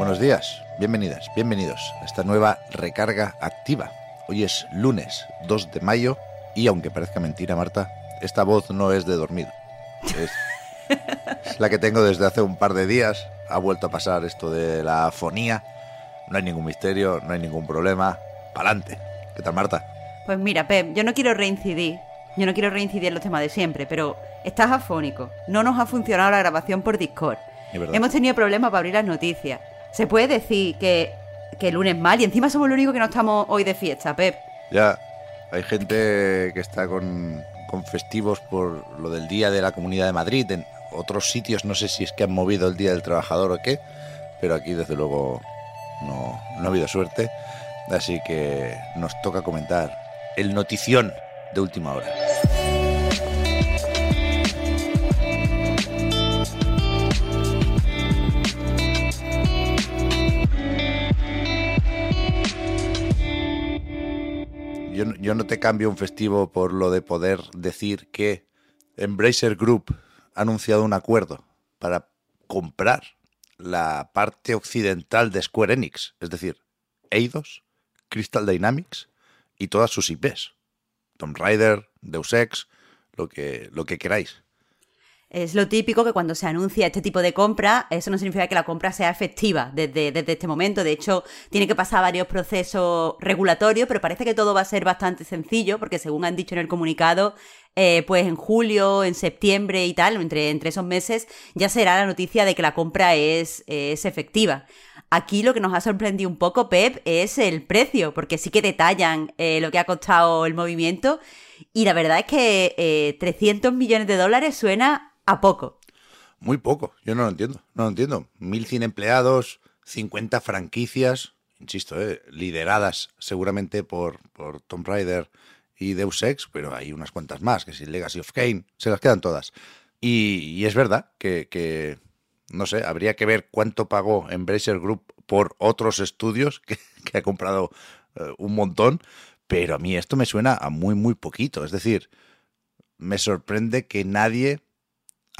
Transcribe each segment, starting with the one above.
Buenos días, bienvenidas, bienvenidos a esta nueva recarga activa. Hoy es lunes 2 de mayo y aunque parezca mentira, Marta, esta voz no es de dormido. Es la que tengo desde hace un par de días. Ha vuelto a pasar esto de la afonía. No hay ningún misterio, no hay ningún problema. Pa'lante. ¿Qué tal, Marta? Pues mira, Pep, yo no quiero reincidir. Yo no quiero reincidir en los temas de siempre, pero estás afónico. No nos ha funcionado la grabación por Discord. Hemos tenido problemas para abrir las noticias. Se puede decir que, que el lunes mal y encima somos los únicos que no estamos hoy de fiesta, Pep. Ya, hay gente que está con, con festivos por lo del Día de la Comunidad de Madrid. En otros sitios no sé si es que han movido el Día del Trabajador o qué, pero aquí desde luego no, no ha habido suerte. Así que nos toca comentar el notición de última hora. Yo, no te cambio un festivo por lo de poder decir que Embracer Group ha anunciado un acuerdo para comprar la parte occidental de Square Enix, es decir, Eidos, Crystal Dynamics y todas sus IPs. Tomb Raider, Deus Ex, lo que, lo que queráis. Es lo típico que cuando se anuncia este tipo de compra, eso no significa que la compra sea efectiva desde, desde, este momento. De hecho, tiene que pasar varios procesos regulatorios, pero parece que todo va a ser bastante sencillo, porque según han dicho en el comunicado, eh, pues en julio, en septiembre y tal, entre, entre esos meses, ya será la noticia de que la compra es, es efectiva. Aquí lo que nos ha sorprendido un poco, Pep, es el precio, porque sí que detallan eh, lo que ha costado el movimiento. Y la verdad es que 300 eh, millones de dólares suena a poco. Muy poco, yo no lo entiendo, no lo entiendo. 1.100 empleados, 50 franquicias, insisto, eh, lideradas seguramente por, por Tomb Raider y Deus Ex, pero hay unas cuantas más, que si Legacy of Kane, se las quedan todas. Y, es verdad que, no sé, habría que ver cuánto pagó Embracer Group por otros estudios, que, ha comprado eh, un montón, pero a mí esto me suena a muy, muy poquito. Es decir, me sorprende que nadie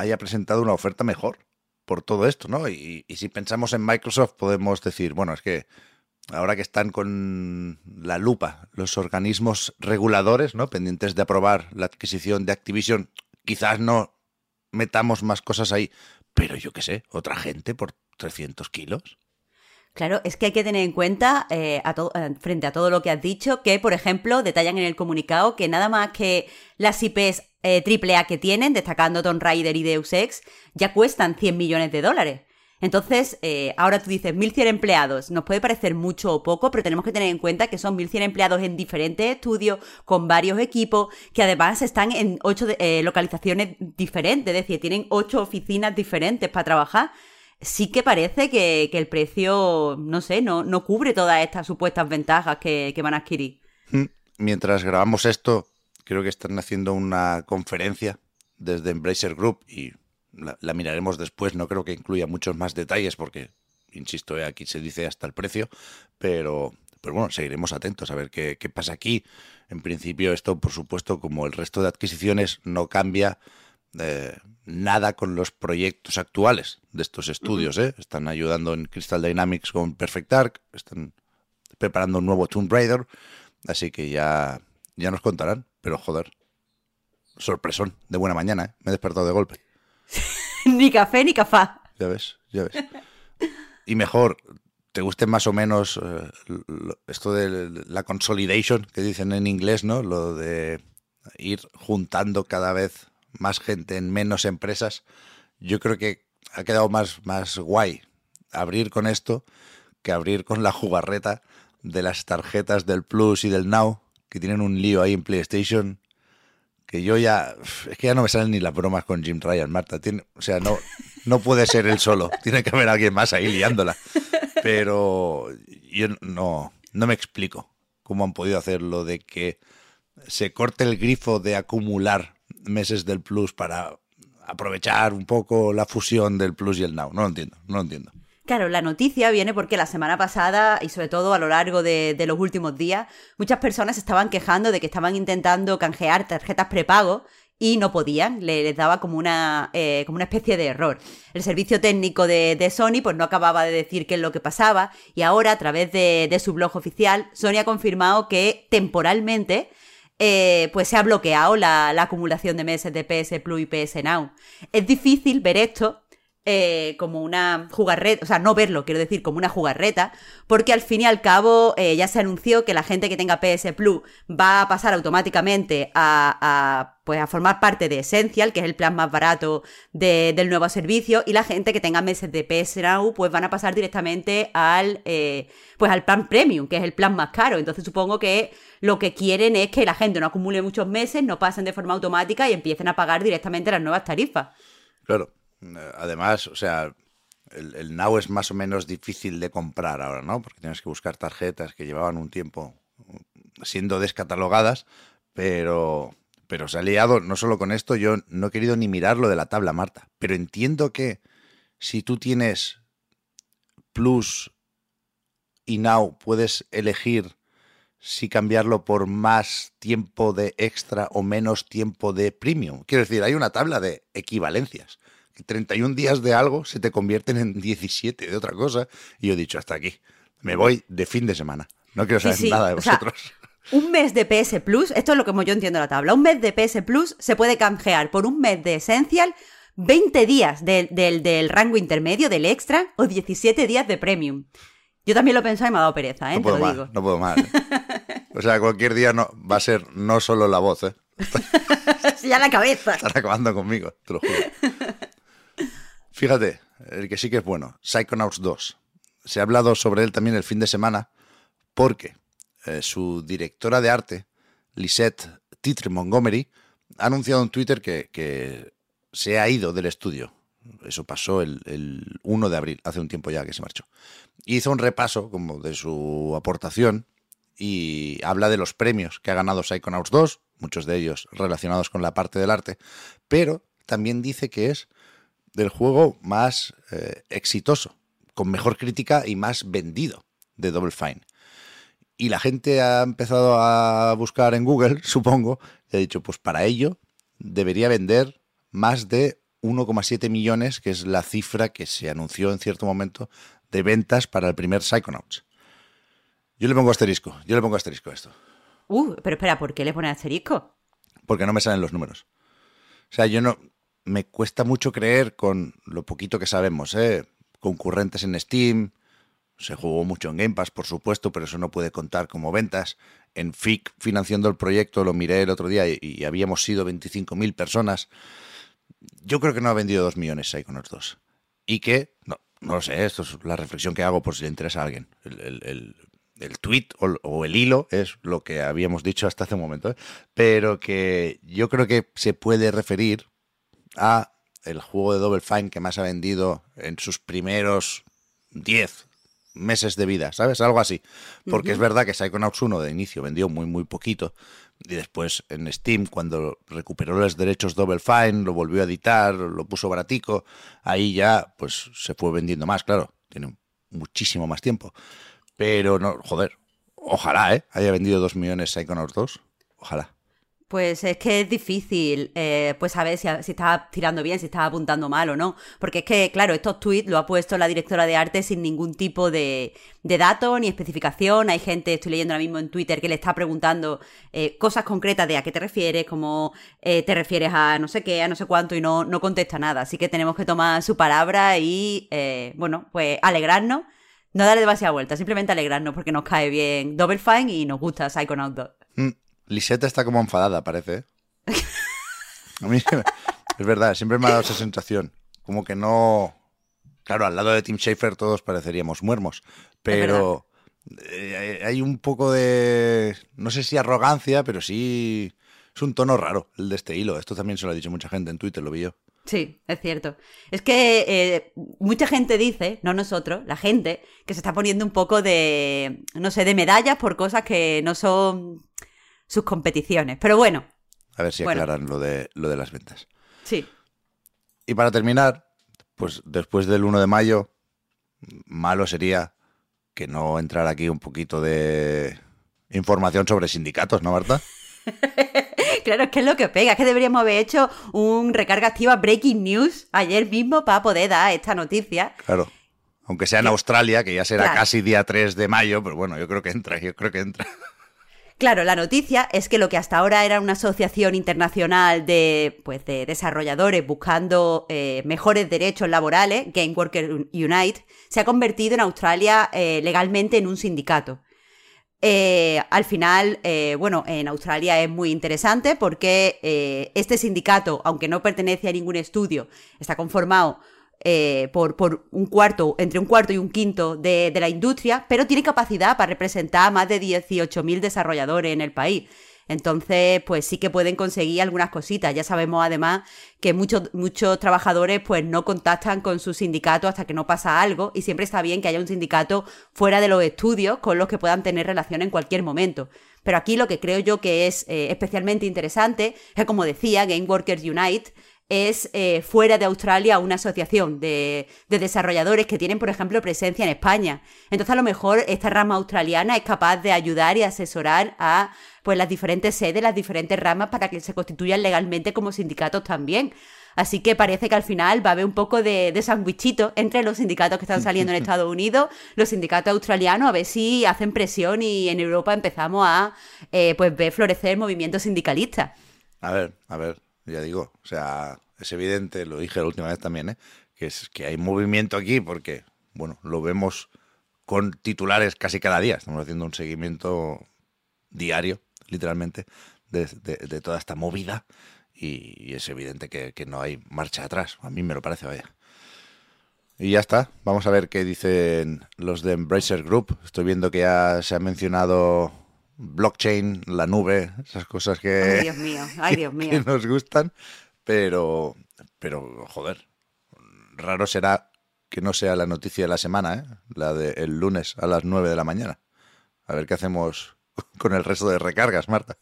haya presentado una oferta mejor por todo esto, ¿no? Y, si pensamos en Microsoft podemos decir, bueno, es que ahora que están con la lupa los organismos reguladores, ¿no? Pendientes de aprobar la adquisición de Activision, quizás no metamos más cosas ahí, pero yo qué sé, otra gente por 300 kilos. Claro, es que hay que tener en cuenta, eh, eh, frente a todo lo que has dicho, que, por ejemplo, detallan en el comunicado que nada más que las IPs eh, AAA que tienen, destacando Tomb Raider y Deus Ex, ya cuestan 100 millones de dólares. Entonces, eh, ahora tú dices 1.100 empleados, nos puede parecer mucho o poco, pero tenemos que tener en cuenta que son 1.100 empleados en diferentes estudios, con varios equipos, que además están en ocho eh, localizaciones diferentes, es decir, tienen ocho oficinas diferentes para trabajar. Sí que parece que, el precio, no sé, no, no, cubre todas estas supuestas ventajas que, van a adquirir. Mm, mientras grabamos esto, creo que están haciendo una conferencia desde Embracer Group y la, miraremos después. No creo que incluya muchos más detalles porque, insisto, eh, aquí se dice hasta el precio, pero bueno, seguiremos atentos a ver qué, pasa aquí. En principio, esto, por supuesto, como el resto de adquisiciones, no cambia eh, nada con los proyectos actuales de estos estudios. ¿eh? Están ayudando en Crystal Dynamics con Perfect Dark, están preparando un nuevo Tomb Raider, así que ya, ya nos contarán. Pero joder, sorpresón, de buena mañana, ¿eh? me he despertado de golpe. ni café ni cafá. Ya ves, ya ves. Y mejor, te guste más o menos eh, esto de la consolidation que dicen en inglés, ¿no? Lo de ir juntando cada vez más gente en menos empresas. Yo creo que ha quedado más, más guay abrir con esto que abrir con la jugarreta de las tarjetas del Plus y del Now, que tienen un lío ahí en PlayStation que yo ya, es que ya no me salen ni las bromas con Jim Ryan, Marta. Tiene, o sea, no, no puede ser él solo. Tiene que haber alguien más ahí liándola. Pero yo no, no me explico cómo han podido hacer lo de que se corte el grifo de acumular meses del Plus para aprovechar un poco la fusión del Plus y el Now. No lo entiendo, no entiendo. Claro, la noticia viene porque la semana pasada y sobre todo a lo largo de, los últimos días, muchas personas estaban quejando de que estaban intentando canjear tarjetas prepago y no podían, les daba como una, eh, como una especie de error. El servicio técnico de, Sony pues no acababa de decir qué es lo que pasaba y ahora a través de, su blog oficial Sony ha confirmado que temporalmente eh, pues se ha bloqueado la, la, acumulación de meses de PS Plus y PS Now. Es difícil ver esto eh, como una jugarreta, o sea, no verlo, quiero decir, como una jugarreta, porque al fin y al cabo eh, ya se anunció que la gente que tenga PS Plus va a pasar automáticamente a, pues a formar parte de Essential, que es el plan más barato del nuevo servicio, y la gente que tenga meses de PS Now, pues van a pasar directamente al, eh, pues al plan Premium, que es el plan más caro. Entonces supongo que lo que quieren es que la gente no acumule muchos meses, no pasen de forma automática y empiecen a pagar directamente las nuevas tarifas. Claro. Además, o sea, el, Now es más o menos difícil de comprar ahora, ¿no? Porque tienes que buscar tarjetas que llevaban un tiempo siendo descatalogadas, pero, pero se ha liado no solo con esto, yo no he querido ni mirar lo de la tabla, Marta, pero entiendo que si tú tienes Plus y Now, puedes elegir si cambiarlo por más tiempo de extra o menos tiempo de premium. Quiero decir, hay una tabla de equivalencias. 31 días de algo se te convierten en 17 de otra cosa. Y yo he dicho, hasta aquí. Me voy de fin de semana. No quiero saber nada de vosotros. un mes de PS Plus, esto es lo que yo entiendo la tabla, un mes de PS Plus se puede canjear por un mes de Essential, 20 días del, del, rango intermedio, del extra, o 17 días de premium. Yo también lo pensaba y me ha dado pereza, ¿eh? No puedo Te lo más, digo. no puedo más. ¿eh? O sea, cualquier día no, va a ser no solo la voz, ¿eh? ya la cabeza. Están acabando conmigo, te lo juro. Fíjate, el que sí que es bueno, Psychonauts 2. Se ha hablado sobre él también el fin de semana porque eh, su directora de arte, Lisette Titre Montgomery, ha anunciado en Twitter que, se ha ido del estudio. Eso pasó el, el, 1 de abril, hace un tiempo ya que se marchó. Hizo un repaso como de su aportación y habla de los premios que ha ganado Psychonauts 2, muchos de ellos relacionados con la parte del arte, pero también dice que es del juego más eh, exitoso, con mejor crítica y más vendido de Double Fine. Y la gente ha empezado a buscar en Google, supongo, y ha dicho, pues para ello debería vender más de 1,7 millones, que es la cifra que se anunció en cierto momento de ventas para el primer Psychonauts. Yo le pongo asterisco, yo le pongo asterisco a esto. Uh, pero espera, ¿por qué le pone asterisco? Porque no me salen los números. O sea, yo no, me cuesta mucho creer con lo poquito que sabemos, ¿eh? concurrentes en Steam, se jugó mucho en Game Pass, por supuesto, pero eso no puede contar como ventas. En FIC, financiando el proyecto, lo miré el otro día y, habíamos sido 25.000 personas. Yo creo que no ha vendido 2 millones Psychonauts 2. Y que, no, no lo sé, esto es la reflexión que hago por si le interesa a alguien. El, el, tweet o, el hilo es lo que habíamos dicho hasta hace un momento, ¿eh? pero que yo creo que se puede referir a el juego de Double Fine que más ha vendido en sus primeros 10 meses de vida, ¿sabes? Algo así. Porque es verdad que Psychonauts 1 de inicio vendió muy, muy poquito. Y después en Steam, cuando recuperó los derechos Double Fine, lo volvió a editar, lo puso baratico, ahí ya pues se fue vendiendo más, claro. Tiene muchísimo más tiempo. Pero no, joder, ojalá, ¿eh? Haya vendido 2 millones Psychonauts 2. Ojalá. Pues es que es difícil, eh, pues saber si, si estaba tirando bien, si estaba apuntando mal o no. Porque es que, claro, estos tweets lo ha puesto la directora de arte sin ningún tipo de, de dato ni especificación. Hay gente, estoy leyendo ahora mismo en Twitter, que le está preguntando eh, cosas concretas de a qué te refieres, como eh, te refieres a no sé qué, a no sé cuánto, y no, no contesta nada. Así que tenemos que tomar su palabra y, bueno, pues alegrarnos. No darle demasiada vuelta, simplemente alegrarnos porque nos cae bien Double Fine y nos gusta Psychonaut 2. Lisette está como enfadada, parece. A mí es verdad, siempre me ha dado esa sensación. Como que no. Claro, al lado de Tim Schafer todos pareceríamos muermos. Pero eh, hay un poco de. No sé si arrogancia, pero sí. es un tono raro el de este hilo. Esto también se lo ha dicho mucha gente en Twitter, lo vi yo. Sí, es cierto. Es que eh, mucha gente dice, no nosotros, la gente, que se está poniendo un poco de, no sé, de medallas por cosas que no son sus competiciones. Pero bueno. A ver si aclaran lo de, lo de las ventas. Sí. Y para terminar, pues después del 1 de mayo, malo sería que no entrara aquí un poquito de información sobre sindicatos, ¿no, Marta? claro, es que es lo que pega, es que deberíamos haber hecho un recarga activa Breaking News ayer mismo para poder dar esta noticia. Claro. Aunque sea en Australia, que ya será casi día 3 de mayo, pero bueno, yo creo que entra, yo creo que entra. Claro, la noticia es que lo que hasta ahora era una asociación internacional de, pues, de desarrolladores buscando eh, mejores derechos laborales, Game Workers Unite, se ha convertido en Australia eh, legalmente en un sindicato. Eh, al final, bueno, en Australia es muy interesante porque este sindicato, aunque no pertenece a ningún estudio, está conformado eh, por, un cuarto, entre un cuarto y un quinto de, de la industria, pero tiene capacidad para representar a más de 18.000 desarrolladores en el país. Entonces, pues sí que pueden conseguir algunas cositas. Ya sabemos además que muchos, muchos trabajadores pues no contactan con su sindicato hasta que no pasa algo y siempre está bien que haya un sindicato fuera de los estudios con los que puedan tener relación en cualquier momento. Pero aquí lo que creo yo que es eh, especialmente interesante es, como decía, Game Workers Unite es eh, fuera de Australia una asociación de, desarrolladores que tienen, por ejemplo, presencia en España. Entonces, a lo mejor esta rama australiana es capaz de ayudar y asesorar a pues, las diferentes sedes, las diferentes ramas para que se constituyan legalmente como sindicatos también. Así que parece que al final va a haber un poco de, de sandwichito entre los sindicatos que están saliendo en Estados Unidos, los sindicatos australianos, a ver si hacen presión y en Europa empezamos a eh, pues ver florecer movimientos sindicalistas. A ver, a ver, ya digo, o sea, es evidente, lo dije la última vez también, ¿eh? que es que hay movimiento aquí porque, bueno, lo vemos con titulares casi cada día. Estamos haciendo un seguimiento diario, literalmente, de, toda esta movida y, es evidente que, que, no hay marcha atrás. A mí me lo parece, vaya. Y ya está. Vamos a ver qué dicen los de Embracer Group. Estoy viendo que ya se ha mencionado blockchain, la nube, esas cosas que, Dios mío, ay, Dios mío. que nos gustan, pero, pero joder, raro será que no sea la noticia de la semana, ¿eh? la del lunes a las 9 de la mañana. A ver qué hacemos con el resto de recargas, Marta.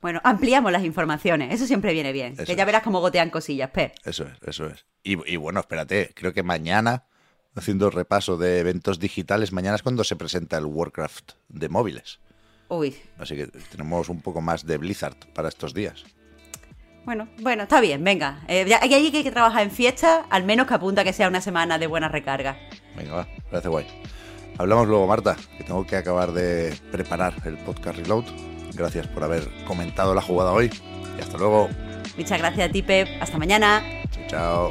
Bueno, ampliamos las informaciones, eso siempre viene bien. que ya verás cómo gotean cosillas, Pep. Eso es, eso es. Y, y bueno, espérate, creo que mañana, haciendo repaso de eventos digitales, mañana es cuando se presenta el Warcraft de móviles. Uy. Así que tenemos un poco más de Blizzard para estos días. Bueno, bueno, está bien, venga. Eh, ya, hay que trabajar en fiesta, al menos que apunta que sea una semana de buena recarga. Venga, va, parece guay. Hablamos luego, Marta, que tengo que acabar de preparar el podcast Reload. Gracias por haber comentado la jugada hoy y hasta luego. Muchas gracias a ti, Pep. Hasta mañana. chao.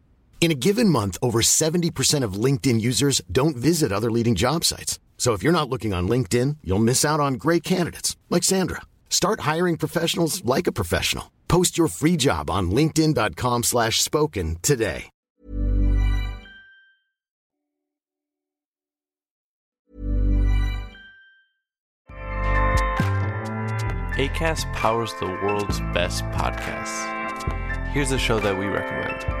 In a given month, over 70% of LinkedIn users don't visit other leading job sites. So if you're not looking on LinkedIn, you'll miss out on great candidates like Sandra. Start hiring professionals like a professional. Post your free job on linkedin.com/spoken today. Acast powers the world's best podcasts. Here's a show that we recommend.